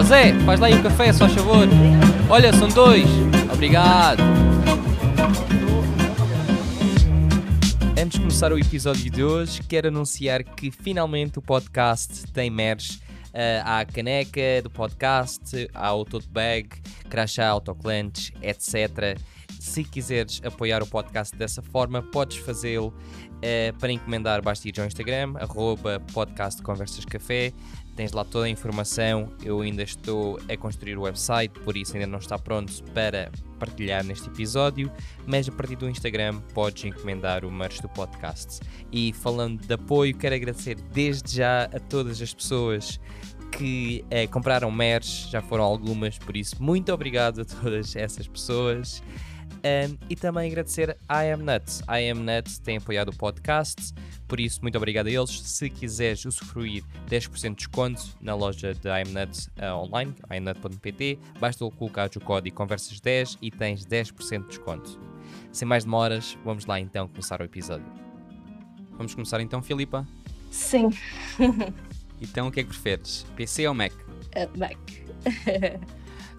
Ó Zé, faz lá aí um café, só favor. Olha, são dois. Obrigado. Antes de começar o episódio de hoje, quero anunciar que finalmente o podcast tem merch. Uh, há a caneca do podcast, há o tote bag, crachá, autoclantes, etc. Se quiseres apoiar o podcast dessa forma, podes fazê-lo uh, para encomendar. Basta ir ao Instagram, arroba podcast Conversas Café. Tens lá toda a informação. Eu ainda estou a construir o website, por isso ainda não está pronto para partilhar neste episódio, mas a partir do Instagram podes encomendar o merch do podcast. E falando de apoio, quero agradecer desde já a todas as pessoas que eh, compraram merch, já foram algumas, por isso muito obrigado a todas essas pessoas. Um, e também agradecer a I Am Nuts. I Am Nuts tem apoiado o podcast, por isso, muito obrigado a eles. Se quiseres usufruir 10% de desconto na loja de I Am Nuts uh, online, imnut.pt, basta colocar o código Conversas10 e tens 10% de desconto. Sem mais demoras, vamos lá então começar o episódio. Vamos começar então, Filipa? Sim. então, o que é que preferes? PC ou Mac? Uh, Mac.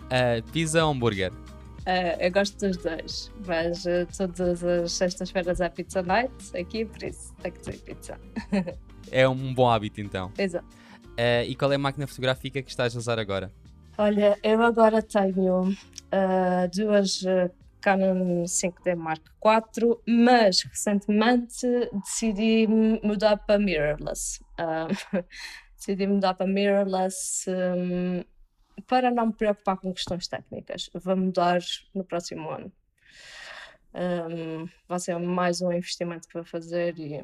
uh, pizza ou hambúrguer? Uh, eu gosto dos dois, mas uh, todas as sextas-feiras há pizza night aqui, por isso tem que ter pizza. é um bom hábito então. Exato. Uh, e qual é a máquina fotográfica que estás a usar agora? Olha, eu agora tenho duas Canon 5D Mark IV, mas recentemente decidi mudar para mirrorless. decidi mudar para mirrorless. Um, para não me preocupar com questões técnicas. Vou mudar no próximo ano. Um, vai ser mais um investimento vou fazer e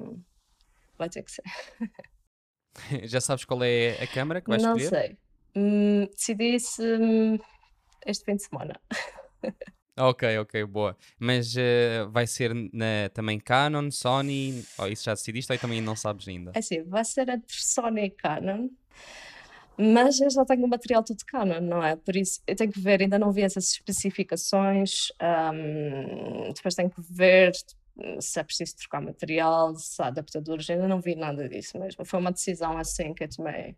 vai ter que ser. Já sabes qual é a câmera que vais não escolher? Não sei. Hum, decidi-se hum, este fim de semana. Ok, ok, boa. Mas uh, vai ser na, também Canon, Sony, ou isso já decidiste ou também não sabes ainda? É assim, vai ser entre Sony e Canon. Mas eu já tenho o material tudo Canon, não é? Por isso eu tenho que ver, ainda não vi essas especificações, um, depois tenho que ver se é preciso trocar material, se há adaptadores, ainda não vi nada disso mesmo. Foi uma decisão assim que eu tomei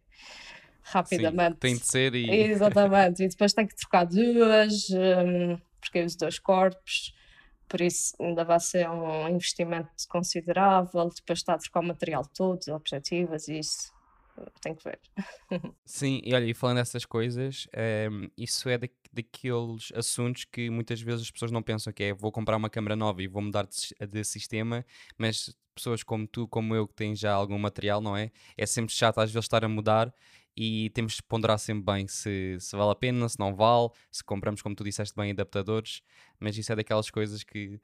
rapidamente. Sim, tem de ser e. Exatamente, e depois tenho que trocar duas, um, porque eu uso dois corpos, por isso ainda vai ser um investimento considerável. Depois está a trocar o material todo, objetivas e isso tem que ver. Sim, e olha, e falando dessas coisas, ehm, isso é da, daqueles assuntos que muitas vezes as pessoas não pensam que é vou comprar uma câmera nova e vou mudar de, de sistema, mas pessoas como tu, como eu, que têm já algum material, não é? É sempre chato às vezes estar a mudar e temos de ponderar sempre bem se, se vale a pena, se não vale, se compramos, como tu disseste bem, adaptadores, mas isso é daquelas coisas que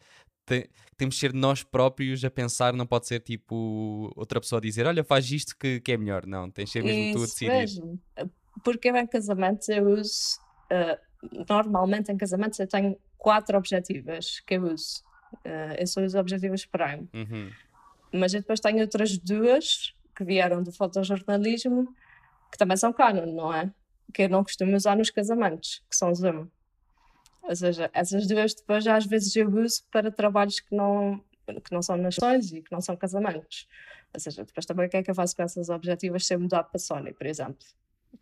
te, temos de ser nós próprios a pensar, não pode ser tipo outra pessoa a dizer, olha, faz isto que, que é melhor. Não, tens de ser mesmo Isso tu a decidir. Mesmo. Porque eu em casamentos eu uso, uh, normalmente em casamentos eu tenho quatro objetivos que eu uso. Uh, eu só uso objetivos Prime. Uhum. Mas eu depois tenho outras duas que vieram do fotojornalismo que também são Canon, não é? Que eu não costumo usar nos casamentos, que são Zoom. Ou seja, essas duas depois às vezes eu uso para trabalhos que não, que não são nações e que não são casamentos. Ou seja, depois também o que é que eu faço com essas objetivas se eu mudar para Sony, por exemplo?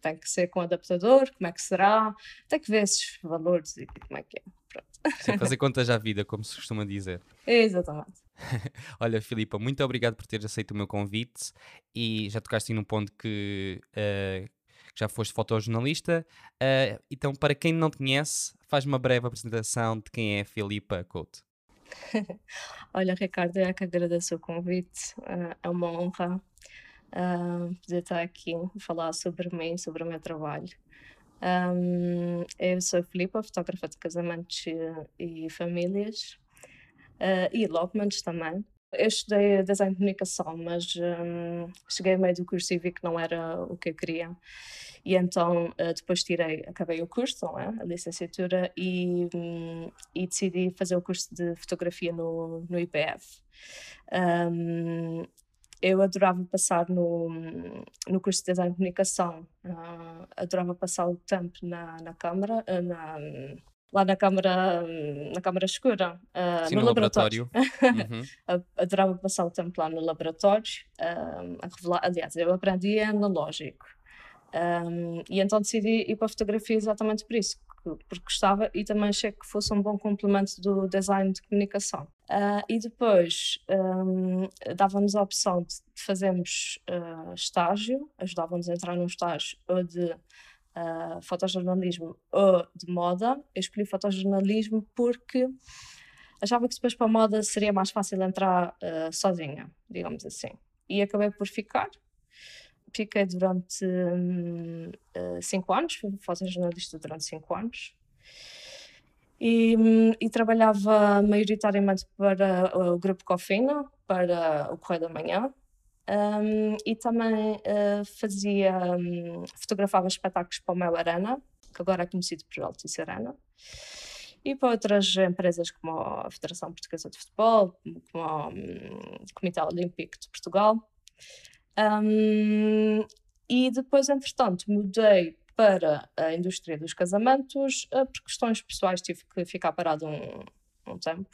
Tem que ser com adaptador, como é que será? Tem que ver esses valores e como é que é. Pronto. Sim, fazer contas à vida, como se costuma dizer. Exatamente. Olha, Filipa, muito obrigado por teres aceito o meu convite e já tocaste num ponto que uh, já foste fotojornalista. Uh, então, para quem não conhece, faz uma breve apresentação de quem é a Filipa Couto. Olha, Ricardo, eu é que agradeço o convite. Uh, é uma honra uh, poder estar aqui falar sobre mim, sobre o meu trabalho. Um, eu sou a Filipa, fotógrafa de casamentos e, famílias uh, e logmans também. Eu estudei design de comunicação, mas um, cheguei a meio do curso e vi que não era o que eu queria. E então uh, depois tirei, acabei o curso, não é? a licenciatura, e, um, e decidi fazer o curso de fotografia no, no IPF. Um, eu adorava passar no, no curso de design de comunicação, uh, adorava passar o tempo na, na câmara, uh, na, lá na câmara, na câmara escura, uh, Sim, no, no, laboratório. laboratório. uhum. Adorava passar o tempo lá no laboratório uh, a revelar. Aliás, eu aprendi analógico. Um, e então decidi ir para a fotografia exatamente por isso, porque gostava e também achei que fosse um bom complemento do design de comunicação. Uh, e depois um, dava-nos a opção de, fazermos uh, estágio, ajudava-nos a entrar num estágio ou de uh, fotojornalismo ou de moda. Eu escolhi fotojornalismo porque achava que depois para a moda seria mais fácil entrar sozinha, digamos assim. E acabei por ficar fiquei durante hum, uh, cinco anos, fui fotojornalista durante cinco anos. E, hum, e, trabalhava maioritariamente para o grupo Cofina, para o Correio da Manhã, um, e também uh, fazia, um, fotografava espetáculos para o Mel Arena, que agora é conhecido por Altice Arena, e para outras empresas como a Federação Portuguesa de Futebol, como o um, Comitê Olímpico de Portugal. E depois, entretanto, mudei para a indústria dos casamentos, uh, por questões pessoais tive que ficar parado um, um tempo.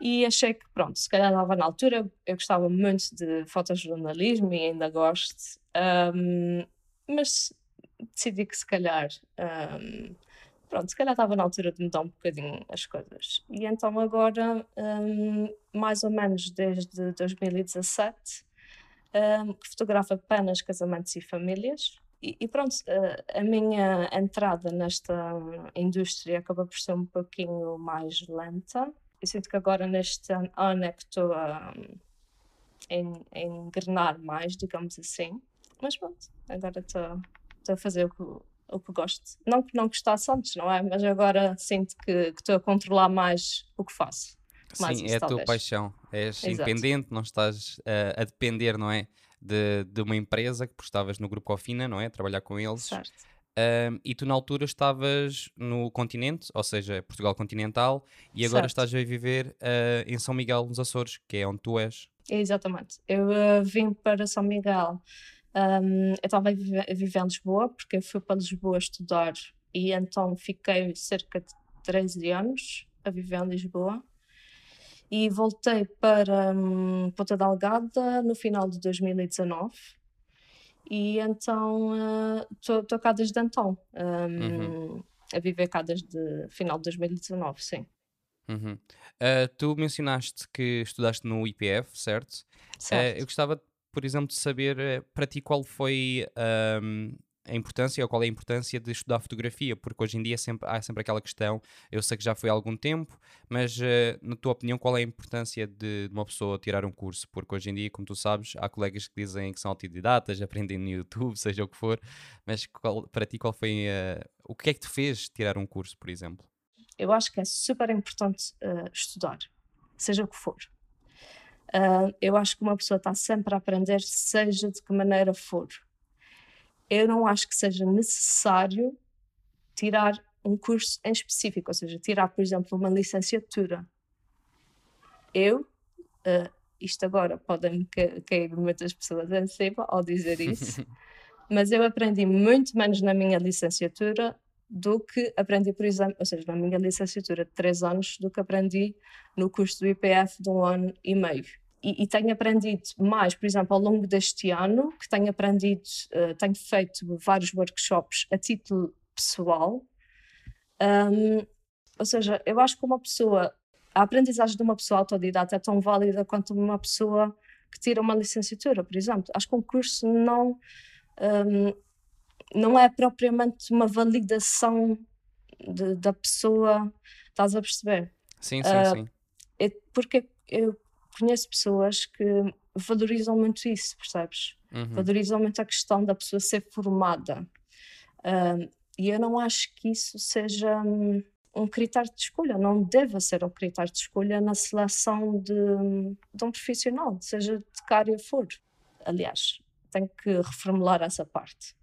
E achei que, pronto, se calhar estava na altura, eu gostava muito de fotojornalismo e ainda gosto, um, mas decidi que se calhar, um, pronto, se calhar estava na altura de mudar um bocadinho as coisas. E então agora, um, mais ou menos desde 2017, um, que fotografa apenas casamentos e famílias. E, e pronto, a, a minha entrada nesta indústria acaba por ser um pouquinho mais lenta. Eu sinto que agora neste ano é que estou a, a engrenar mais, digamos assim. Mas pronto, agora estou a fazer o que, o que gosto. Não que não gostasse antes, não é? Mas agora sinto que estou a controlar mais o que faço. Sim, é a tua paixão. És Exato. independente, não estás uh, a depender, não é? De, de uma empresa que estavas no grupo Cofina, não é? Trabalhar com eles. Certo. Uh, e tu na altura estavas no continente, ou seja, Portugal continental, e agora certo. estás a viver uh, em São Miguel, nos Açores, que é onde tu és. Exatamente. Eu uh, vim para São Miguel. Um, eu estava a viver, a viver em Lisboa, porque eu fui para Lisboa estudar e então fiquei cerca de 13 anos a viver em Lisboa e voltei para um, Ponta Delgada no final de 2019 e então estou uh, cá desde então um, uhum. a viver cá desde final de 2019, sim. Uhum. Uh, tu mencionaste que estudaste no IPF, certo? certo. Uh, eu gostava, por exemplo, de saber para ti qual foi um, a importância ou qual é a importância de estudar fotografia, porque hoje em dia sempre, há sempre aquela questão, eu sei que já foi há algum tempo, mas uh, na tua opinião qual é a importância de, de, uma pessoa tirar um curso? Porque hoje em dia, como tu sabes, há colegas que dizem que são autodidatas, aprendem no YouTube, seja o que for, mas qual, para ti qual foi, uh, o que é que te fez tirar um curso, por exemplo? Eu acho que é super importante uh, estudar, seja o que for. Eu acho que uma pessoa está sempre a aprender, seja de que maneira for eu não acho que seja necessário tirar um curso em específico, ou seja, tirar, por exemplo, uma licenciatura. Eu, uh, isto agora podem cair muitas pessoas em cima ao dizer isso, mas eu aprendi muito menos na minha licenciatura do que aprendi, por exemplo, ou seja, na minha licenciatura de três anos, do que aprendi no curso do IPF de um ano e meio e, e, tenho aprendido mais, por exemplo, ao longo deste ano, que tenho aprendido, uh, tenho feito vários workshops a título pessoal. Um, ou seja, eu acho que uma pessoa, a aprendizagem de uma pessoa autodidata é tão válida quanto uma pessoa que tira uma licenciatura, por exemplo. Acho que um curso não, um, não é propriamente uma validação de, da pessoa, estás a perceber? Sim, sim, uh, sim. É porque eu conheço pessoas que valorizam muito isso, percebes? Uhum. Valorizam muito a questão da pessoa ser formada. Uh, e eu não acho que isso seja um, um, critério de escolha, não deva ser um critério de escolha na seleção de, de um profissional, seja de que área for. Aliás, tenho que reformular essa parte.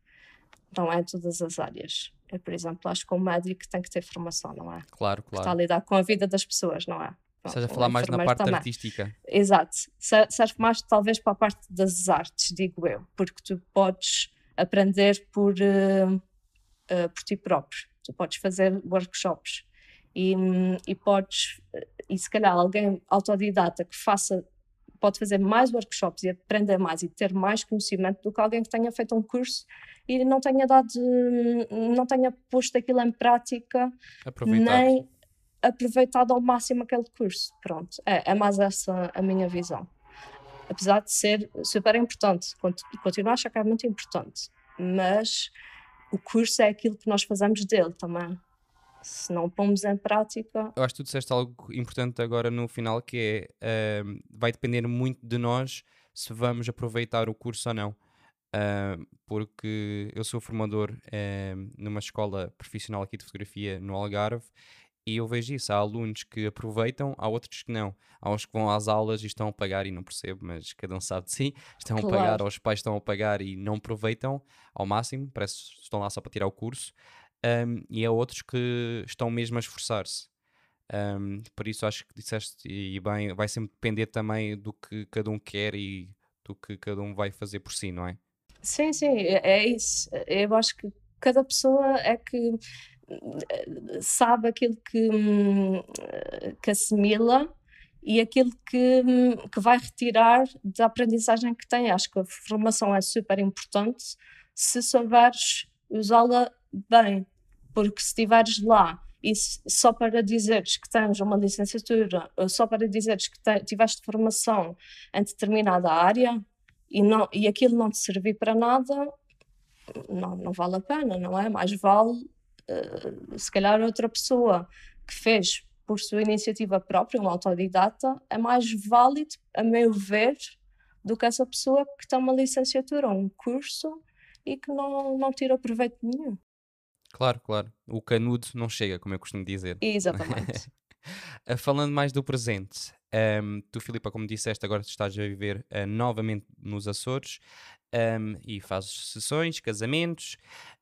Não é em todas as áreas. Eu, por exemplo, acho que um médico tem que ter formação, não é? Claro, claro. Que está a lidar com a vida das pessoas, não é? Ou seja, falar mais na parte também. artística. Exato. Serve mais talvez para a parte das artes, digo eu, porque tu podes aprender por, uh, uh, por ti próprio. Tu podes fazer workshops e, e podes, e se calhar alguém autodidata que faça pode fazer mais workshops e aprender mais e ter mais conhecimento do que alguém que tenha feito um curso e não tenha dado, não tenha posto aquilo em prática, nem aproveitado ao máximo aquele curso. Pronto, é, é mais essa a minha visão. Apesar de ser super importante, continuo a achar que é muito importante, mas o curso é aquilo que nós fazemos dele também se não pomos em prática. Eu acho que tu disseste algo importante agora no final que é uh, vai depender muito de nós se vamos aproveitar o curso ou não. Uh, porque eu sou formador uh, numa escola profissional aqui de fotografia no Algarve e eu vejo isso. Há alunos que aproveitam, há outros que não. Há uns que vão às aulas e estão a pagar e não percebo, mas cada um sabe de si. Estão claro. a pagar, ou os pais estão a pagar e não aproveitam ao máximo, parece que estão lá só para tirar o curso um, e há outros que estão mesmo a esforçar-se. Um, por isso acho que disseste e bem, vai sempre depender também do que cada um quer e do que cada um vai fazer por si, não é? Sim, sim, é, é isso. Eu acho que cada pessoa é que sabe aquilo que, que assimila e aquilo que, que vai retirar da aprendizagem que tem. Acho que a formação é super importante se souberes usá-la bem porque se estiveres lá e só para dizeres que tens uma licenciatura, só para dizeres que te, tiveste formação em determinada área e, não, e aquilo não te servir para nada, não, não vale a pena, não é? Mais vale, uh, se calhar, outra pessoa que fez por sua iniciativa própria, um autodidata, é mais válido, a meu ver, do que essa pessoa que tem uma licenciatura ou um curso e que não, não tira proveito nenhum. Claro, claro. O canudo não chega, como eu costumo dizer. Exatamente. Eh, falando mais do presente, um, ehm, tu, Filipa, como disseste, agora estás a viver uh, novamente nos Açores um, ehm, e fazes sessões, casamentos.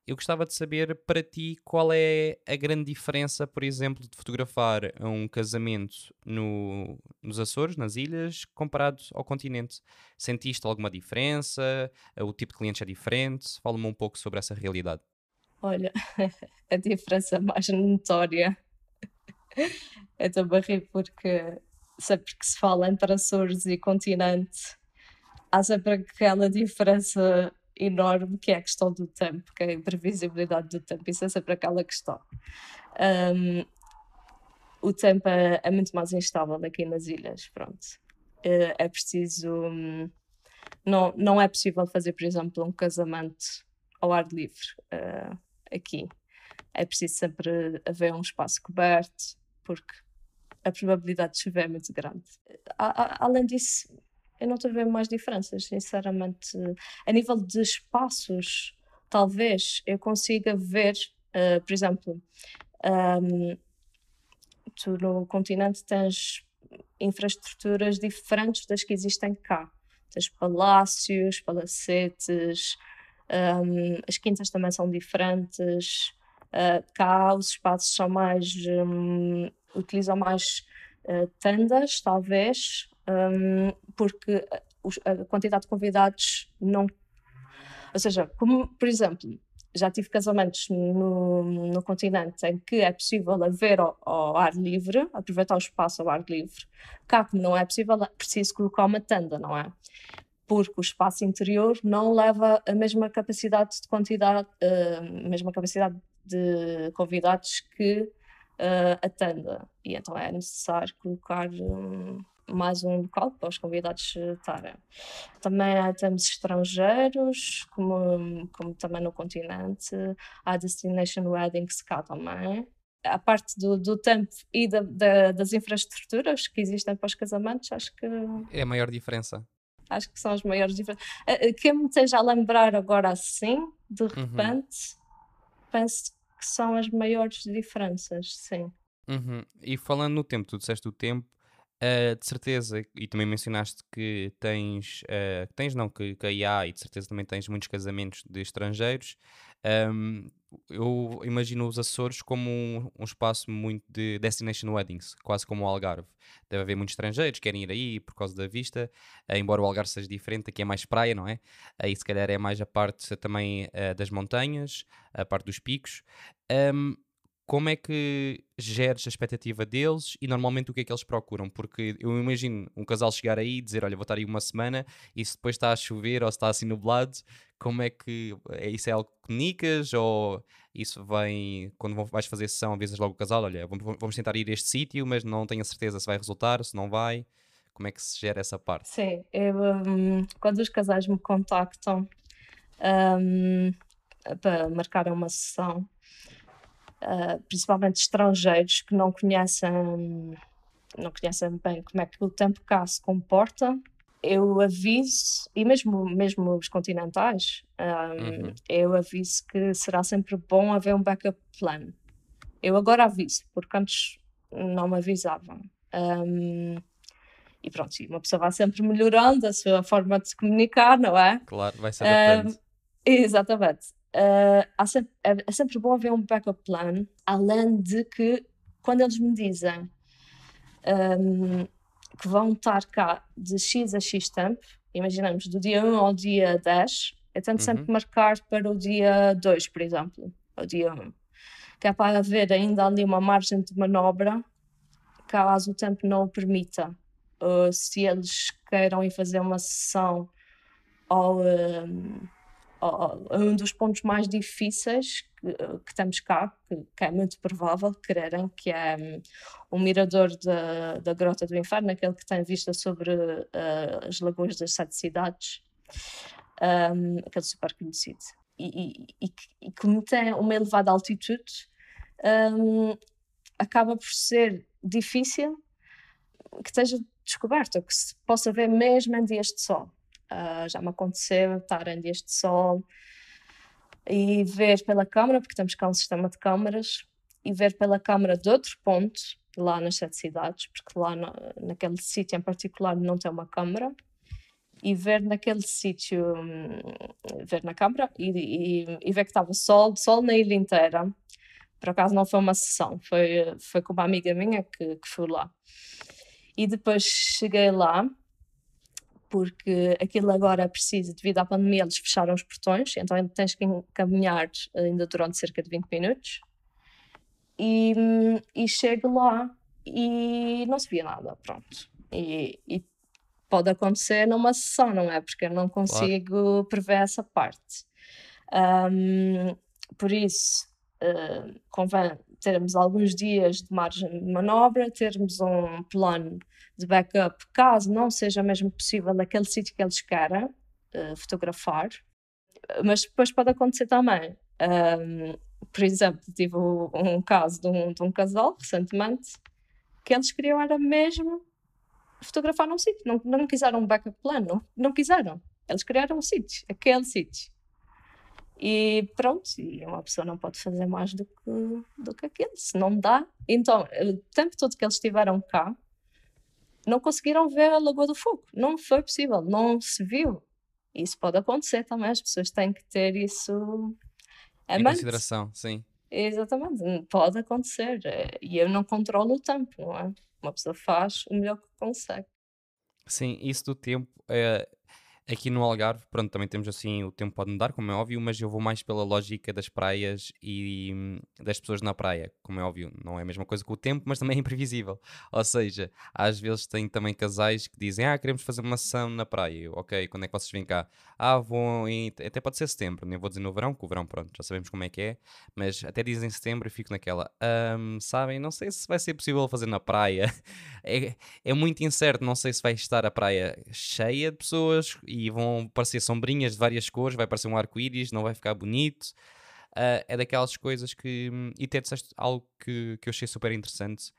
Eu gostava de saber para ti qual é a grande diferença, por exemplo, de fotografar um casamento no, nos Açores, nas ilhas, comparado ao continente. Sentiste alguma diferença? O tipo de clientes é diferente? Fala-me um pouco sobre essa realidade. Olha, a diferença mais notória é da barriga porque sempre que se fala entre Açores e continente há sempre aquela diferença enorme que é a questão do tempo, que é a imprevisibilidade do tempo, isso é sempre aquela questão. Um, o tempo é, é, muito mais instável aqui nas ilhas, pronto. É, é preciso. Hum, não, não é possível fazer, por exemplo, um casamento ao ar livre. Uh, aqui. É preciso sempre haver um espaço coberto, porque a probabilidade de chover é muito grande. A, a, além disso, eu não estou a ver mais diferenças, sinceramente. A nível de espaços, talvez eu consiga ver, uh, por exemplo, um, tu no continente tens infraestruturas diferentes das que existem cá. Tens palácios, palacetes, um, as quintas também são diferentes. Uh, cá os espaços são mais. Um, utilizam mais uh, tendas, talvez, um, porque a quantidade de convidados não. Ou seja, como, por exemplo, já tive casamentos no, no continente em que é possível haver ao, ao, ar livre, aproveitar o espaço ao ar livre. Cá, como não é possível, é preciso colocar uma tenda, não é? porque o espaço interior não leva a mesma capacidade de quantidade, a mesma capacidade de convidados que uh, a tenda. E então é necessário colocar um, mais um local para os convidados estarem. Também temos estrangeiros, como, como também no continente, há Destination Weddings cá também. A parte do, do tempo e da, da, das infraestruturas que existem para os casamentos, acho que. É a maior diferença acho que são as maiores diferenças. Que me esteja a lembrar agora assim, de uhum. repente, uhum. penso que são as maiores diferenças, sim. Uhum. E falando no tempo, tu disseste o tempo, uh, de certeza, e também mencionaste que tens, uh, tens não, que, que a IA, e de certeza também tens muitos casamentos de estrangeiros. Um, eu imagino os Açores como um, um, espaço muito de destination weddings, quase como o Algarve. Deve haver muitos estrangeiros que querem ir aí por causa da vista, uh, embora o Algarve seja diferente, aqui é mais praia, não é? Aí se calhar é mais a parte também das montanhas, a parte dos picos. Um, como é que geres a expectativa deles e normalmente o que é que eles procuram? Porque eu imagino um casal chegar aí e dizer: Olha, vou estar aí uma semana e se depois está a chover ou se está assim nublado, como é que é, isso é algo que comunicas ou isso vem quando vais fazer sessão, avisas logo o casal: Olha, vamos tentar ir a este sítio, mas não tenho a certeza se vai resultar, se não vai. Como é que se gera essa parte? Sim, eu, um, quando os casais me contactam um, para marcar uma sessão, uh, principalmente estrangeiros que não conhecem, não conhecem bem como é que o tempo cá se comporta, eu aviso, e mesmo, mesmo os continentais, um, uhum. eu aviso que será sempre bom haver um backup plan. Eu agora aviso, porque antes não me avisavam. Um, e pronto, uma pessoa vai sempre melhorando a sua forma de se comunicar, não é? Claro, vai ser adaptando. Um, exatamente. Uh, sempre, é, é, sempre bom haver um backup plan, além de que quando eles me dizem um, que vão estar cá de X a X tempo, imaginamos do dia 1 ao dia 10, eu tento uhum. sempre marcar para o dia 2, por exemplo, ou dia 1, que é para haver ainda ali uma margem de manobra caso o tempo não o permita uh, se eles queiram ir fazer uma sessão ao, um, um dos pontos mais difíceis que, que temos cá, que, que, é muito provável quererem, que é um, mirador da, da Grota do Inferno, aquele que tem vista sobre uh, as lagoas das sete cidades, um, aquele super conhecido. E, e, e, e como tem uma elevada altitude, um, acaba por ser difícil que esteja descoberta, que se possa ver mesmo em dias de sol. Uh, já me aconteceu estar em dias de sol e ver pela câmara, porque temos cá um sistema de câmaras, e ver pela câmara de outro ponto, lá nas sete cidades, porque lá na, naquele sítio em particular não tem uma câmara, e ver naquele sítio, hum, ver na câmara e, e, e, ver que estava sol, sol na ilha inteira. Por acaso não foi uma sessão, foi, foi com uma amiga minha que, que fui lá. E depois cheguei lá, porque aquilo agora preciso, devido à pandemia, eles fecharam os portões, então tens que caminhar ainda durante cerca de 20 minutos. E, e chego lá e não se via nada, pronto. E, e pode acontecer numa sessão, não é? Porque eu não consigo claro. prever essa parte. Um, por isso, uh, convém termos alguns dias de margem de manobra, termos um plano de backup caso não seja mesmo possível naquele sítio que eles querem uh, fotografar. Mas depois pode acontecer também. Um, por exemplo, tive um caso de um, de um casal recentemente que eles queriam era mesmo fotografar num sítio, não, não quiseram um backup plano, não, não quiseram. Eles criaram um sítio, aquele sítio. E pronto, e uma pessoa não pode fazer mais do que, do que aquilo, se não dá. Então, o tempo todo que eles estiveram cá, não conseguiram ver a Lagoa do Fogo. Não foi possível, não se viu. Isso pode acontecer também, as pessoas têm que ter isso em consideração, sim. Exatamente, pode acontecer. Eh, e eu não controlo o tempo, não é? Uma pessoa faz o melhor que consegue. Sim, isso do tempo é, Aqui no Algarve, pronto, também temos assim, o tempo pode mudar, como é óbvio, mas eu vou mais pela lógica das praias e hum, das pessoas na praia, como é óbvio, não é a mesma coisa que o tempo, mas também é imprevisível. Ou seja, às vezes tem também casais que dizem, ah, queremos fazer uma sessão na praia. Eu, ok, quando é que vocês vêm cá? Ah, vão em, até pode ser setembro, nem vou dizer no verão, porque o verão, pronto, já sabemos como é que é, mas até dizem setembro e fico naquela, um, sabem, não sei se vai ser possível fazer na praia. é, é muito incerto, não sei se vai estar a praia cheia de pessoas e e vão parecer sombrinhas de várias cores, vai parecer um arco-íris, não vai ficar bonito. Uh, é daquelas coisas que. E até disseste algo que, que eu achei super interessante,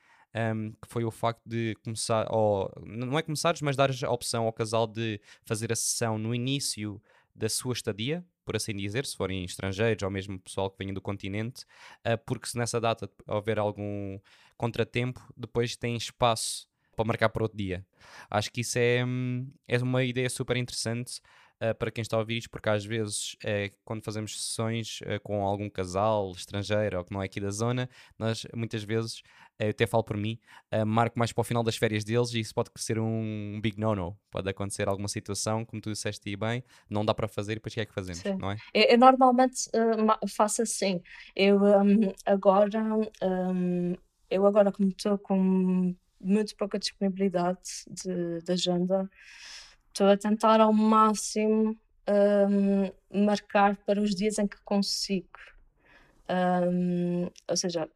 um, que foi o facto de começar, ou não é começares, mas dares a opção ao casal de fazer a sessão no início da sua estadia, por assim dizer, se forem estrangeiros ou mesmo pessoal que venha do continente, uh, porque se nessa data houver algum contratempo, depois tem espaço para marcar para outro dia. Acho que isso é, hum, é uma ideia super interessante uh, para quem está a ouvir isto, porque às vezes, uh, quando fazemos sessões uh, com algum casal estrangeiro ou que não é aqui da zona, nós muitas vezes eu até falo por mim, marco mais para o final das férias deles e isso pode ser um big no-no. Pode acontecer alguma situação, como tu disseste e bem, não dá para fazer e depois o que é que fazemos, Sim. não é? Eu, eu normalmente uh, faço assim. Eu um, agora, um, eu agora como estou com muito pouca disponibilidade de, de agenda, estou a tentar ao máximo um, marcar para os dias em que consigo. Um, ou seja,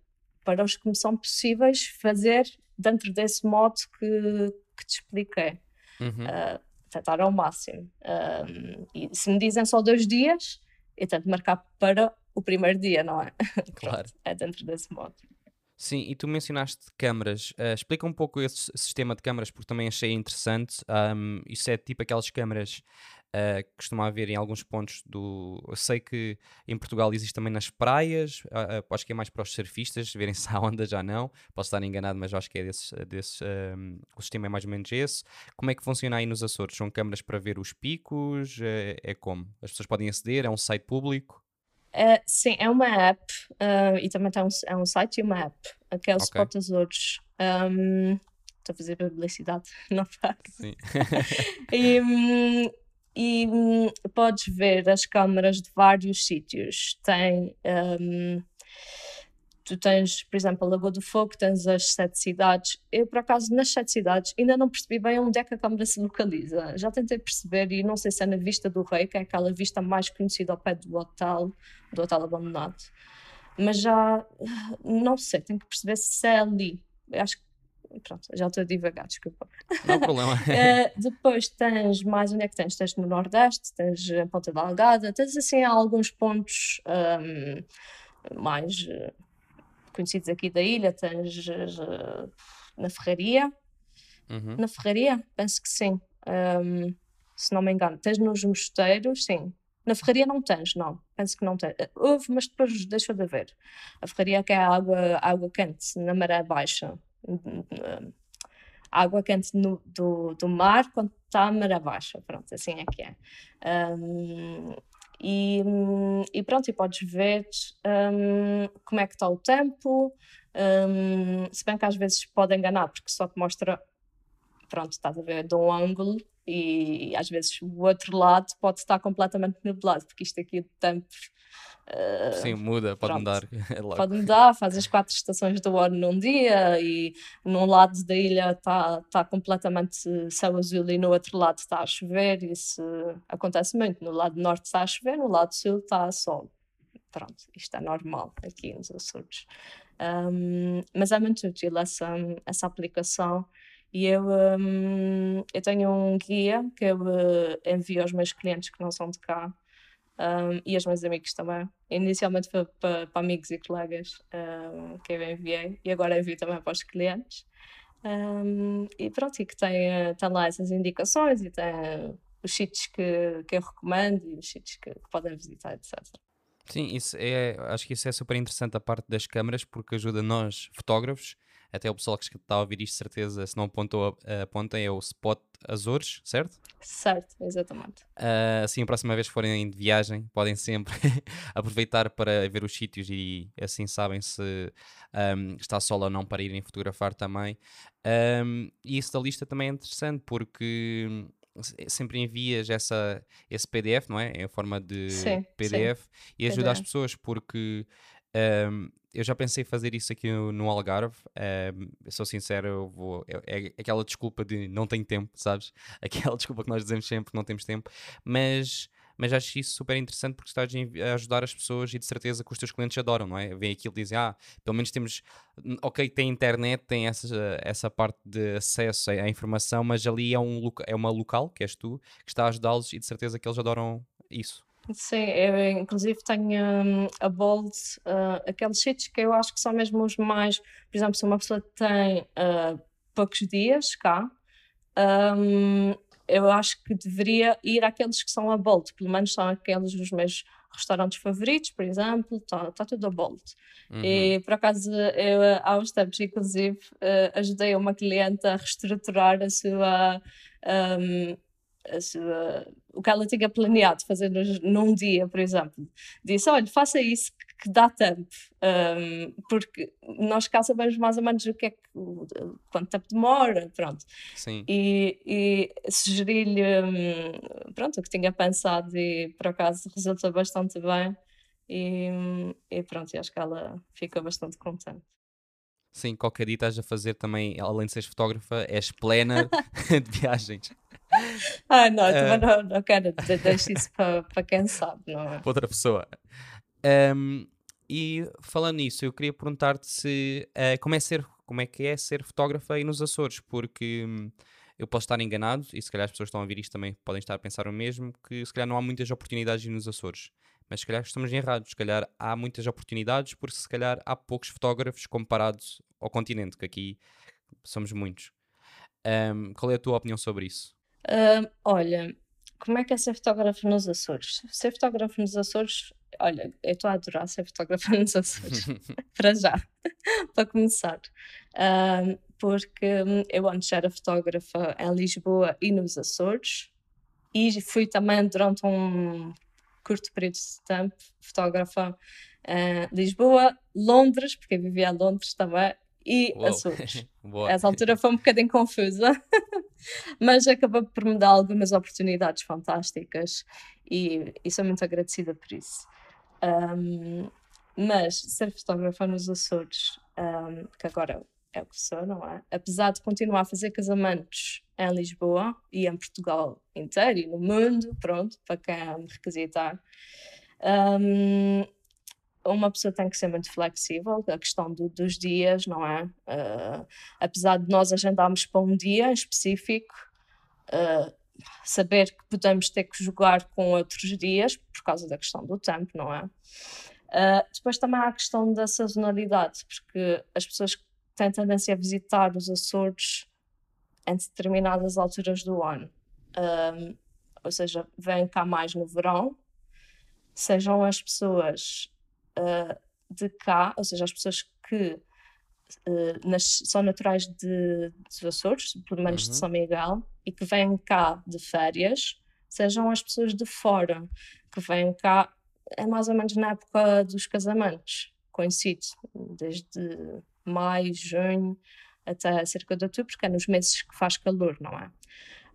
para os que me são possíveis fazer dentro desse modo que, que te expliquei. Uhum. Uh, tentar ao máximo. Um, e se me dizem só dois dias, eu tento marcar para o primeiro dia, não é? Claro. É dentro desse modo. Sim, e tu mencionaste câmaras. Uh, explica um pouco esse sistema de câmaras, porque também achei interessante. Um, isso é tipo aquelas câmaras uh, que costuma haver em alguns pontos do. Eu sei que em Portugal existe também nas praias, uh, acho que é mais para os surfistas, verem se há onda já não. Posso estar enganado, mas acho que é desses. um, o sistema é mais ou menos esse. Como é que funciona aí nos Açores? São câmaras para ver os picos? é como? As pessoas podem aceder? É um site público? Uh, sim, é uma app uh, e também tem um, é um site e uma app, que é o okay. Spot Açores. Um, estou a fazer publicidade, não faço. Sim. e, um, e um, podes ver as câmaras de vários sítios. Tem um, tu tens, por exemplo, a Lagoa do Fogo, tens as sete cidades. Eu, por acaso, nas sete cidades, ainda não percebi bem onde é que a câmara se localiza. Já tentei perceber e não sei se é na Vista do Rei, que é aquela vista mais conhecida ao pé do hotel, do hotel abandonado. Mas já, não sei, tenho que perceber se é ali. Eu acho que pronto, já estou a divagar, desculpa. Não há problema. uh, depois tens mais onde é que tens? Tens no Nordeste, tens em Ponta da Algada, tens assim alguns pontos um, mais uh, conhecidos aqui da ilha, tens uh, na Ferraria. Uhum. Na Ferraria? Penso que sim. Um, se não me engano. Tens nos mosteiros, sim. Na Ferraria não tens, não. Penso que não tens. Eh, houve, mas depois deixa de haver. A Ferraria que é água, água quente, na maré baixa. A água quente no, do, do mar quando está a maré baixa. Pronto, assim é que é. Um, e, e pronto, e podes ver um, como é que está o tempo, um, se bem que às vezes pode enganar, porque só te mostra, pronto, estás a ver de um ângulo e às vezes o outro lado pode estar completamente nublado, porque isto aqui de tempo Uh, Sim, muda, pode pronto. mudar. É pode mudar, faz as quatro estações do ano num dia e num lado da ilha está tá completamente céu azul e no outro lado está a chover. Isso acontece muito. No lado norte está a chover, no lado sul está a sol. Pronto, isto é normal aqui nos Açores. Um, mas é muito útil essa, essa aplicação. E eu, um, eu tenho um guia que eu uh, envio aos meus clientes que não são de cá um, e aos meus amigos também. Inicialmente foi para, para amigos e colegas um, que eu enviei e agora envio também para os clientes. Um, e pronto, e que tem, tem lá essas indicações e tem os sítios que, que eu recomendo e os sítios que, que podem visitar, etc. Sim, isso é, acho que isso é super interessante a parte das câmaras porque ajuda nós, fotógrafos, até o pessoal que está a ouvir isto, certeza, se não apontou, apontem, é o Spot Azores, certo? Certo, exatamente. Uh, assim, a próxima vez que forem de viagem, podem sempre aproveitar para ver os sítios e assim sabem se um, está sol ou não para irem fotografar também. Um, e isso da lista também é interessante porque sempre envias essa, esse PDF, não é? Em forma de sim, PDF sim. e ajuda PDF. as pessoas porque um, eu já pensei fazer isso aqui no, Algarve. Um, sou sincero, eu vou. É, é, aquela desculpa de não tenho tempo, sabes? Aquela desculpa que nós dizemos sempre que não temos tempo. Mas, mas acho isso super interessante porque estás a ajudar as pessoas e de certeza que os teus clientes adoram, não é? Vêm aquilo e dizem, ah, pelo menos temos. Ok, tem internet, tem essa, essa parte de acesso à informação, mas ali é, um, é uma local, que és tu, que está a ajudá-los e de certeza que eles adoram isso. Sim, eu inclusive tenho um, a Bold, uh, aqueles sítios que eu acho que são mesmo os mais, por exemplo, se uma pessoa tem uh, poucos dias cá, um, eu acho que deveria ir àqueles que são a Bolt, pelo menos são aqueles os meus restaurantes favoritos, por exemplo, está tá tudo a Bolt. Uhum. E por acaso eu há uns tempos, inclusive, uh, ajudei uma cliente a reestruturar a sua. Um, o que ela tinha planeado fazer num dia, por exemplo. Disse: olha, faça isso que dá tempo, um, porque nós cá sabemos mais ou menos o que é que, quanto tempo demora, pronto. Sim. E, e sugeri-lhe, um, pronto, o que tinha pensado e por acaso resulta bastante bem. E, e pronto, e acho que ela fica bastante contente. Sim, qualquer dia estás a fazer também, além de seres fotógrafa, és plena de viagens. Ah, não, também não, não quero deixar isso para, para quem sabe, não é? Para outra pessoa. Um, e falando nisso, eu queria perguntar-te se uh, como, é ser, como é que é ser fotógrafa aí nos Açores, porque hum, eu posso estar enganado, e se calhar as pessoas que estão a ouvir isto também podem estar a pensar o mesmo, que se calhar não há muitas oportunidades nos Açores. Mas se calhar estamos errados, se calhar há muitas oportunidades, porque se calhar há poucos fotógrafos comparados ao continente, que aqui somos muitos. Um, qual é a tua opinião sobre isso? Uh, olha, como é que é ser fotógrafo nos Açores? Ser fotógrafo nos Açores, olha, eu estou a adorar ser fotógrafo nos Açores, para já, para começar. Uh, porque eu antes era fotógrafa em Lisboa e nos Açores, e fui também durante um curto período de tempo fotógrafa em Lisboa, Londres, porque eu vivia em Londres também, e Uou. Açores. Essa altura foi um bocadinho confusa, mas acabou por me dar algumas oportunidades fantásticas e, e sou muito agradecida por isso. Um, mas ser fotógrafa nos Açores, um, que agora é o que sou, não é? Apesar de continuar a fazer casamentos em Lisboa e em Portugal inteiro e no mundo, pronto, para quem me requisitar. Um, uma pessoa tem que ser muito flexível, a questão do, dos dias, não é? Uh, apesar de nós agendarmos para um dia específico, uh, saber que podemos ter que jogar com outros dias por causa da questão do tempo, não é? Uh, depois também há a questão da sazonalidade, porque as pessoas têm tendência a visitar os Açores em determinadas alturas do ano. ou seja, vêm cá mais no verão, sejam as pessoas uh, de cá, ou seja, as pessoas que uh, nas, são naturais de, de Açores, pelo menos uhum. de São Miguel, e que vêm cá de férias, sejam as pessoas de fora, que vêm cá, é mais ou menos na época dos casamentos, coincide, desde maio, junho, até cerca de outubro, que é nos meses que faz calor, não é?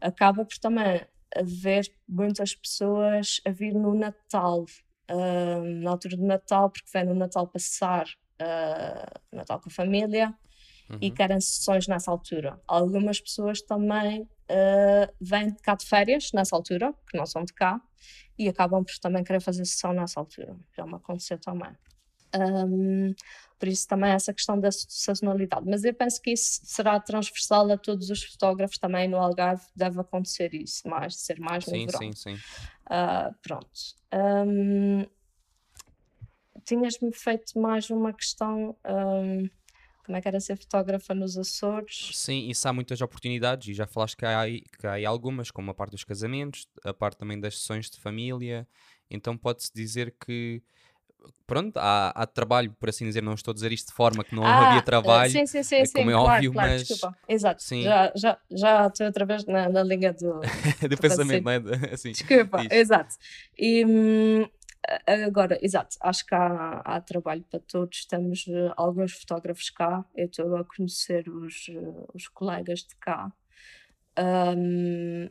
Acaba por também haver muitas pessoas a vir no Natal, uh, na altura do Natal, porque vem no Natal passar uh, Natal com a família uhum. e querem sessões nessa altura. Algumas pessoas também uh, vêm cá de férias nessa altura, que não são de cá, e acabam por também querer fazer sessão nessa altura. Já me aconteceu também. Um, por isso também essa questão da sazonalidade. Mas eu penso que isso será transversal a todos os fotógrafos também no Algarve, deve acontecer isso, mais, ser mais no sim, verão. Sim, sim, uh, Pronto. Um, Tinhas-me feito mais uma questão... Um, como é que era ser fotógrafa nos Açores? Sim, isso há muitas oportunidades e já falaste que há, que há algumas, como a parte dos casamentos, a parte também das sessões de família. Então pode-se dizer que pronto, há, há, trabalho, por assim dizer, não estou a dizer isto de forma que não ah, havia trabalho, sim, sim, sim, como é claro, óbvio, claro, mas... Desculpa. Exato, sim. Já, já, já estou outra vez na, na linha do... do pensamento, não é? Assim, desculpa, exato. E hum, agora, exato, acho que há, há trabalho para todos, temos uh, alguns fotógrafos cá, eu estou a conhecer os, uh, os colegas de cá. Um,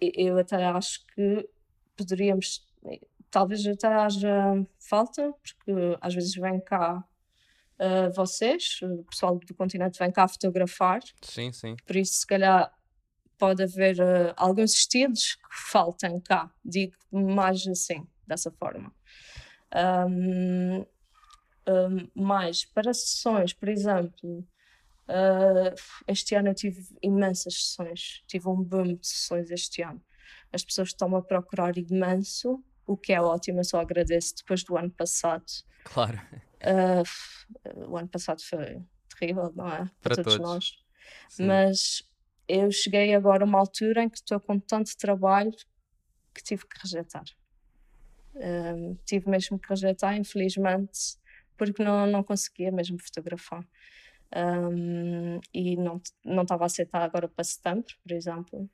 eu até acho que poderíamos talvez até haja falta, porque às vezes vem cá uh, vocês, o pessoal do continente vem cá fotografar. Sim, sim. Por isso, se calhar, pode haver uh, alguns estilos que faltem cá, digo mais assim, dessa forma. Um, um, mais para sessões, por exemplo, uh, este ano eu tive imensas sessões, tive um boom de sessões este ano. As pessoas estão a procurar imenso o que é ótimo, eu só agradeço depois do ano passado. Claro. Uh, o ano passado foi terrível, não é? Para, Para todos, todos, nós. Sim. Mas eu cheguei agora a uma altura em que estou com tanto trabalho que tive que rejeitar. Tive mesmo que rejeitar, infelizmente, porque não, não conseguia mesmo fotografar. Um, e não, não estava a aceitar agora para setembro, por exemplo.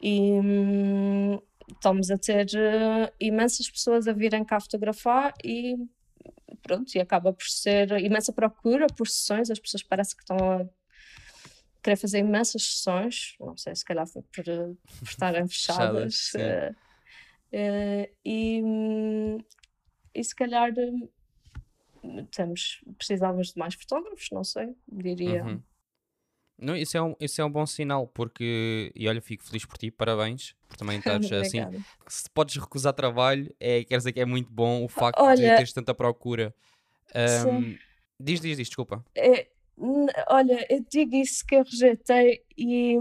E, hum, estamos a ter uh, imensas pessoas a virem cá fotografar e pronto, e acaba por ser imensa procura por sessões, as pessoas parecem que estão a querer fazer imensas sessões, não sei, se calhar foi por, por estarem fechadas. Fechadas, uh, uh, e, e se calhar temos, precisávamos de mais fotógrafos, não sei, diria. Uhum. Não, isso, é um, isso é um bom sinal, porque, e olha, fico feliz por ti, parabéns, por também estás assim. Se podes recusar trabalho, é, quer dizer que é muito bom o facto olha, de teres tanta procura. Um, diz, diz, diz, desculpa. É, olha, eu digo isso que eu rejeitei e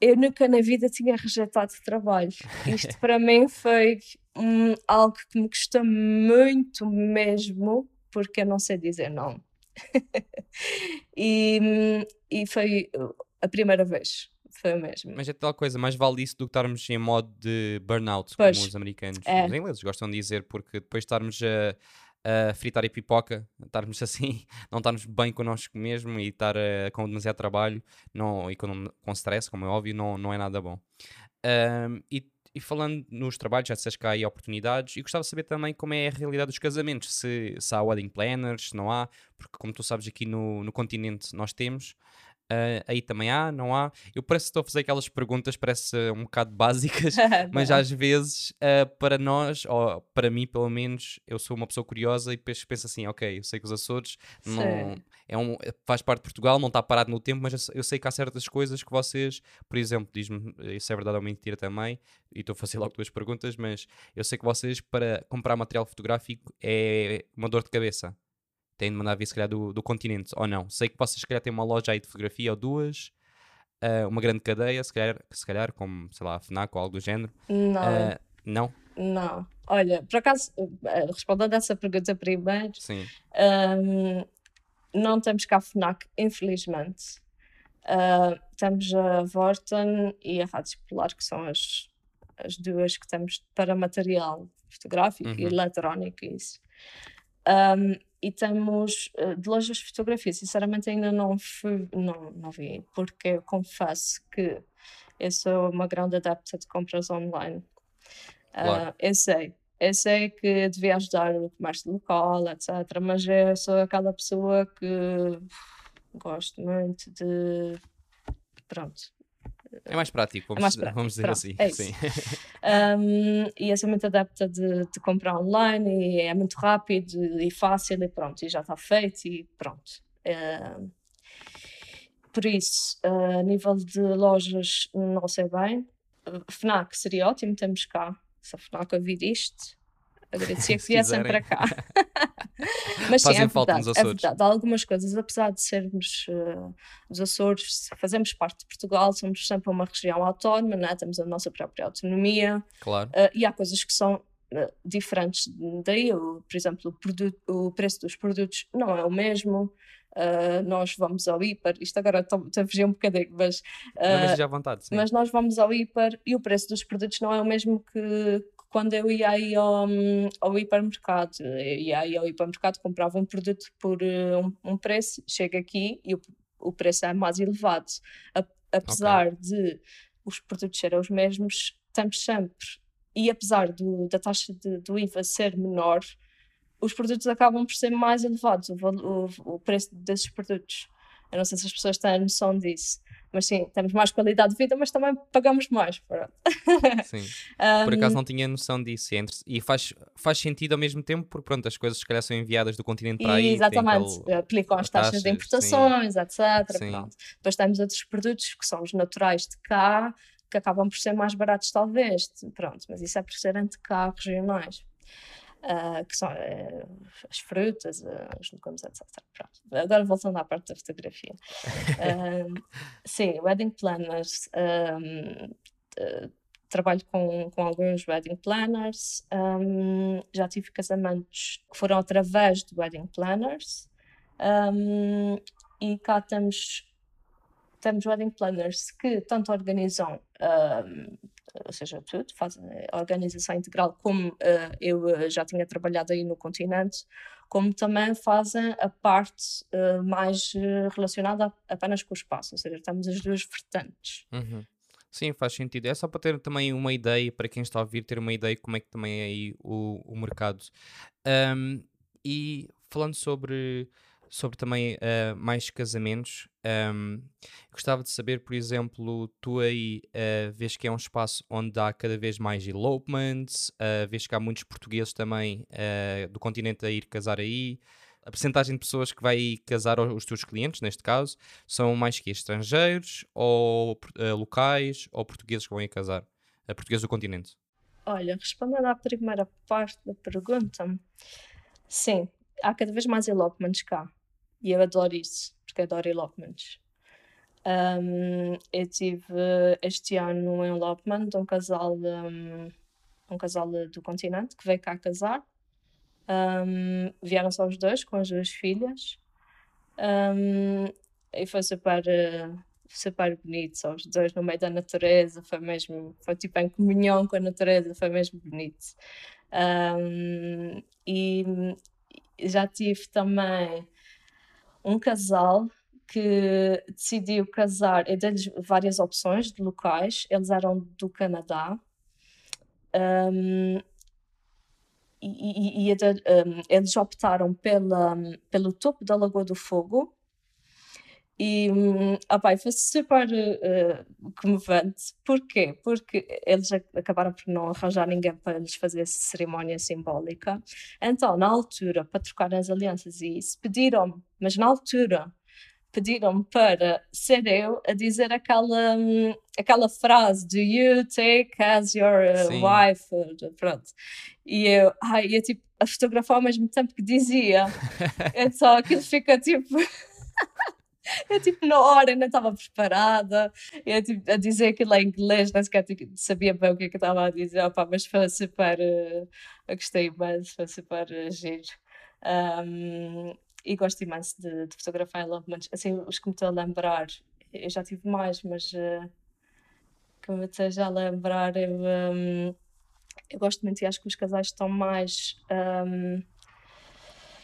eu nunca na vida tinha rejeitado trabalho. Isto para mim foi um, algo que me custou muito mesmo, porque eu não sei dizer não. e, e foi a primeira vez. Foi mesmo. Mas é tal coisa, mais vale isso do que estarmos em modo de burnout, pois, como os americanos. É. Os ingleses gostam de dizer, porque depois de estarmos a, a fritar e pipoca, estarmos assim, não estarmos bem connosco mesmo e estar uh, com demasiado trabalho não, e com, com stress, como é óbvio, não, não é nada bom. Um, e e falando nos trabalhos, já disseste que há aí oportunidades, e gostava de saber também como é a realidade dos casamentos, se, se há wedding planners, se não há, porque como tu sabes aqui no, no continente nós temos, Uh, aí também há, não há. Eu parece que estou a fazer aquelas perguntas, parece um bocado básicas, mas às vezes, uh, para nós, ou para mim pelo menos, eu sou uma pessoa curiosa e depois penso assim: ok, eu sei que os Açores não, é um, faz parte de Portugal, não está parado no tempo, mas eu sei que há certas coisas que vocês, por exemplo, diz-me isso é verdade ou mentira também, e estou a fazer logo duas perguntas, mas eu sei que vocês, para comprar material fotográfico, é uma dor de cabeça têm de mandar vir se calhar do, do continente ou não. Sei que vocês se calhar têm uma loja aí de fotografia ou duas, uh, uma grande cadeia, se calhar, se calhar como, sei lá, a FNAC ou algo do género. Não. Uh, não? Não. Olha, por acaso, eh, respondendo a essa pergunta primeiro. Um, não temos cá a FNAC, infelizmente. Uh, temos a Vorten e a Rádio Polar, que são as, as duas que temos para material fotográfico uhum. e eletrónico. Isso. Um, e temos uh, de lojas de fotografia. Sinceramente, ainda não, fui, não, não vi, porque eu confesso que eu sou uma grande adepta de compras online. Claro. Uh, eu sei, eu sei que devia ajudar o comércio local, etc. Mas eu sou aquela pessoa que gosto muito de. Pronto, é mais prático, vamos, é mais prático. vamos dizer Pronto, assim. É sim. um, e sou muito adepta de, de, comprar online e é muito rápido e fácil e pronto, e já está feito e pronto. Uh, por isso, uh, a nível de lojas, não sei bem. FNAC seria ótimo, temos cá. Se a FNAC ouvir isto, agradecia que viessem para cá. Mas sim, é falta verdade, nos Açores. é verdade. Há algumas coisas, apesar de sermos uh, dos Açores, fazemos parte de Portugal, somos sempre uma região autónoma, né? temos a nossa própria autonomia. Claro. Uh, e há coisas que são uh, diferentes daí. O, por exemplo, o, produto, o preço dos produtos não é o mesmo. Uh, nós vamos ao hiper, isto agora estou a fugir um bocadinho, mas, uh, mas, à vontade, mas nós vamos ao hiper e o preço dos produtos não é o mesmo que, quando eu ia aí ao, ao hipermercado. Eu ia aí ao hipermercado, comprava um produto por uh, um, um, preço, chega aqui e o, o preço é mais elevado. A, apesar okay. de os produtos serem os mesmos, estamos sempre. E apesar do, da taxa de, do IVA ser menor, os produtos acabam por ser mais elevados, o, o, o preço desses produtos. Eu não sei se as pessoas têm noção disso. Mas sim, temos mais qualidade de vida, mas também pagamos mais. Sim. um, Por acaso não tinha noção disso. E faz, faz sentido ao mesmo tempo, porque pronto, as coisas se calhar são enviadas do continente para aí. Exatamente. Aquele... Aplicam as taxas, taxas de importações, sim. etc. Pronto. Depois temos outros produtos que são os naturais de cá, que acabam por ser mais baratos, talvez. Pronto, mas isso é por serem de cá regionais uh, que são uh, as frutas, uh, os legumes, etc. Pronto. Agora voltando à parte da fotografia. sim, wedding planners. Um, trabalho com, com alguns wedding planners. Um, já tive casamentos que foram através de wedding planners. Um, e cá temos, temos wedding planners que tanto organizam um, ou seja, tudo, faz a organização integral, como uh, eu eh, já tinha trabalhado aí no continente, como também fazem a parte uh, mais relacionada apenas com o espaço, ou seja, temos as duas vertentes. Uhum. Sim, faz sentido. É só para ter também uma ideia, para quem está a ouvir, ter uma ideia como é que também é aí o, o mercado. Um, e falando sobre, sobre também uh, mais casamentos, um, gostava de saber, por exemplo, tu aí uh, vês que é um espaço onde há cada vez mais elopements, uh, vês que há muitos portugueses também uh, do continente a ir casar aí. A percentagem de pessoas que vai casar os teus clientes, neste caso, são mais que estrangeiros, ou locais, ou portugueses que vão ir casar? Portugueses do continente. Olha, respondendo à primeira parte da pergunta, sim, há cada vez mais elopements cá. E eu adoro isso, porque adoro elopements. Um, eu tive este ano um elopement um casal, um, um casal do continente que veio cá casar. Um, vieram só os dois com as duas filhas. Um, e foi super, super bonito, só os dois no meio da natureza. Foi mesmo, foi tipo em comunhão com a natureza, foi mesmo bonito. Um, e já tive também um casal que decidiu casar, eu dei-lhes várias opções de locais, eles eram do Canadá. Um, e, e, e um, eles optaram pela, pelo topo da Lagoa do Fogo, e opa, foi super uh, comovente. Porquê? Porque eles acabaram por não arranjar ninguém para lhes fazer essa cerimónia simbólica. Então, na altura, para trocar as alianças e isso, pediram mas na altura pediram para ser eu a dizer aquela, um, aquela frase do you take as your uh, wife, pronto. E eu, ai, eu tipo, a fotografar ao mesmo tempo que dizia. então aquilo fica tipo. Eu, tipo, na hora ainda estava preparada, eu, tipo, a dizer aquilo em inglês, nem sequer sabia bem o que é que estava a dizer, opa, mas foi super, uh, eu gostei imenso, foi super uh, giro. Um, e gosto imenso de, de fotografar em Lovements. Assim, os que me estou a lembrar, eu já tive mais, mas uh, que me esteja a lembrar, eu, um, eu gosto muito e acho que os casais estão mais um,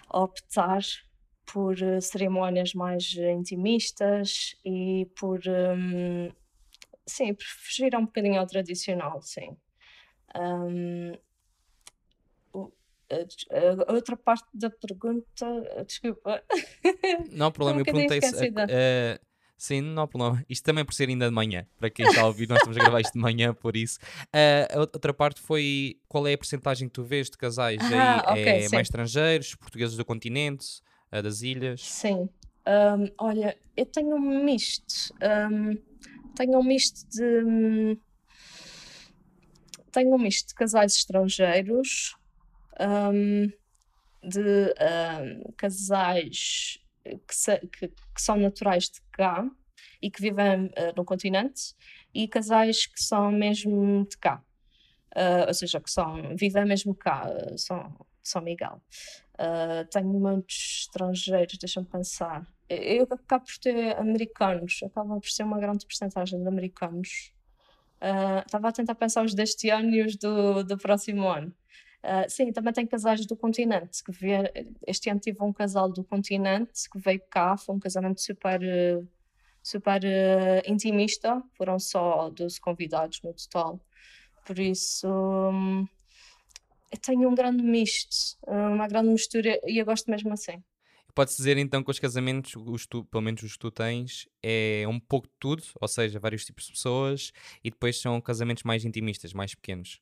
a optar por uh, cerimónias mais intimistas e por, um, sim, por fugir um bocadinho ao tradicional, sim. Um, a outra parte da pergunta, desculpa. Não há problema, eu perguntei se. Uh, sim, não há problema. Isto também por ser ainda de manhã, para quem está a ouvir, nós estamos a gravar isto de manhã, por isso. Uh, a outra parte foi qual é a porcentagem que tu vês de casais ah, aí? Okay, é sim. mais estrangeiros, portugueses do continente? Das ilhas? Sim. Um, olha, eu tenho um misto. Um, tenho um misto de. Um, tenho um misto de casais estrangeiros, de casais que, se, que, que, são naturais de cá e que vivem uh, no continente, e casais que são mesmo de cá. Uh, ou seja, que são, vivem mesmo cá, são São Miguel. Uh, tenho muitos estrangeiros, deixa-me pensar. Eu acabo por ter americanos, acaba por ser uma grande porcentagem de americanos. Uh, estava a tentar pensar os deste ano e os do, do próximo ano. Uh, sim, também tem casais do continente. Que veio, este ano tive um casal do continente que veio cá, foi um casamento super, super uh, intimista. Foram só 12 convidados no total. Por isso, um, eu tenho um grande misto, uma grande mistura e eu gosto mesmo assim. Pode-se dizer então que os casamentos, os tu, pelo menos os que tu tens, é um pouco de tudo, ou seja, vários tipos de pessoas, e depois são casamentos mais intimistas, mais pequenos.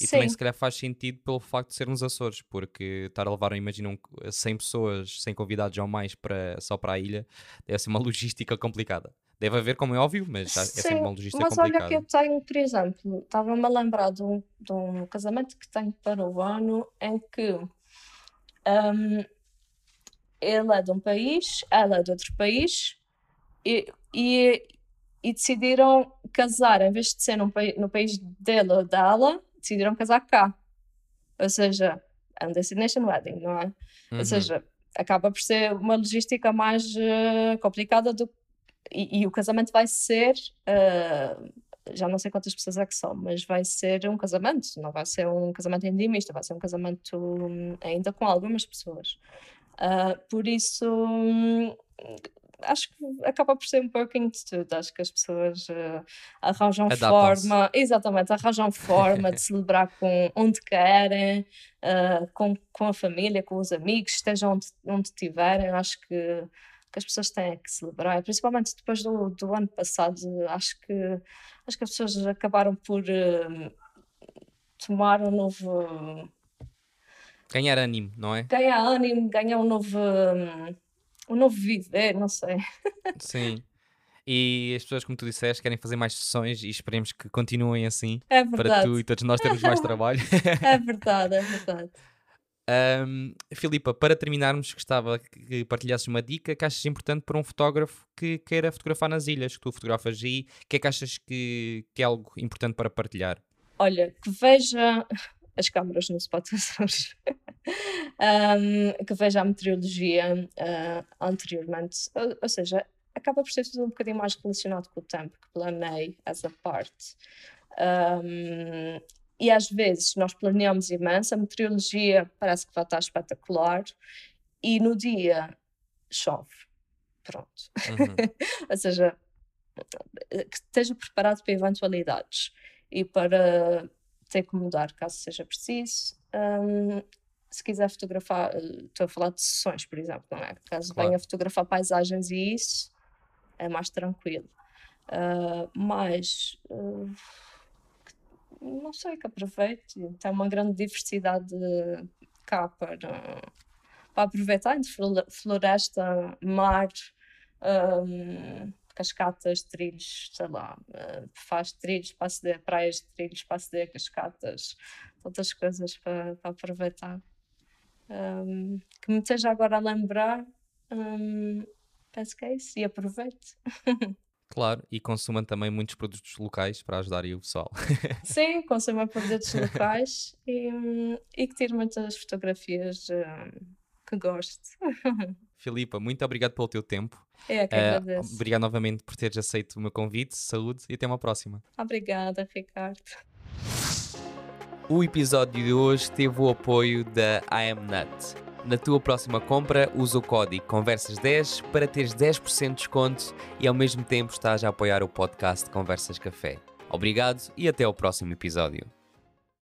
E Sim. também se calhar faz sentido pelo facto de sermos Açores, porque estar a levar, imagina, 100 pessoas, 100 convidados ou mais para, só para a ilha, deve ser uma logística complicada. Deve haver, como é óbvio, mas é sempre uma logística mas complicada. Mas olha que eu tenho, por exemplo, estava-me a lembrar de um, de um casamento que tenho para o ano em que um, ele é de um país, ela é de outro país e, e, e decidiram casar, em vez de ser no, no país dele ou dela, decidiram casar cá. Ou seja, é um destination wedding, não é? Uhum. Ou seja, acaba por ser uma logística mais uh, complicada do e, e, o casamento vai ser, uh, já não sei quantas pessoas é que são, mas vai ser um casamento, não vai ser um casamento intimista, vai ser um casamento um, ainda com algumas pessoas. Uh, por isso, um, acho que acaba por ser um pouquinho de tudo. Acho que as pessoas uh, arranjam forma, exatamente, arranjam forma de celebrar com onde querem, uh, com, com a família, com os amigos, estejam onde, onde tiverem. Acho que, que as pessoas têm que celebrar, principalmente depois do, do ano passado. Acho que, acho que as pessoas acabaram por uh, tomar um novo. Ganhar ânimo, não é? ganhar ânimo, ganhar um novo. hum, um novo viver, não sei. Sim. E as pessoas, como tu disseste, querem fazer mais sessões e esperemos que continuem assim É para verdade. tu e todos nós termos mais trabalho. É verdade, é verdade. Ahm, Filipa, para terminarmos, gostava que partilhasses uma dica que achas importante para um fotógrafo que queira fotografar nas ilhas, que tu fotografas aí. O que é que achas que, que é algo importante para partilhar? Olha, que veja as câmaras no Spot Açores, um, que veja a meteorologia ah, anteriormente, ou, ou seja, acaba por ser tudo um bocadinho mais relacionado com o tempo, que planei essa parte. Um, e às vezes nós planeamos imenso, a meteorologia parece que vai estar espetacular, e no dia chove. Pronto. Uhum. ou seja, que esteja preparado para eventualidades e para ter que mudar caso seja preciso. Hum, se quiser fotografar, estou a falar de sessões, por exemplo, não é? Caso Claro. venha fotografar paisagens e isso, é mais tranquilo. Ah, mas que- não sei que aproveite, tem uma grande diversidade de cá para, para aproveitar entre flore- floresta, mar, hum, cascatas, trilhos, sei lá, eh, faz trilhos para aceder, praias de trilhos para aceder, cascatas, outras coisas para, para aproveitar. Hum, que me esteja agora a lembrar, hum, penso que é isso, e aproveite. Claro, e consumam também muitos produtos locais para ajudarem o pessoal. Sim, consuma produtos locais e, e que tire muitas fotografias hum, que goste. Filipa, muito obrigado pelo teu tempo. É que Ah, agradeço. obrigado novamente por teres aceito o meu convite. Saúde e até uma próxima. Obrigada, Ricardo. O episódio de hoje teve o apoio da IamNut. Na tua próxima compra, usa o código Conversas10 para teres 10% de desconto e ao mesmo tempo estás a apoiar o podcast Conversas Café. Obrigado e até ao próximo episódio.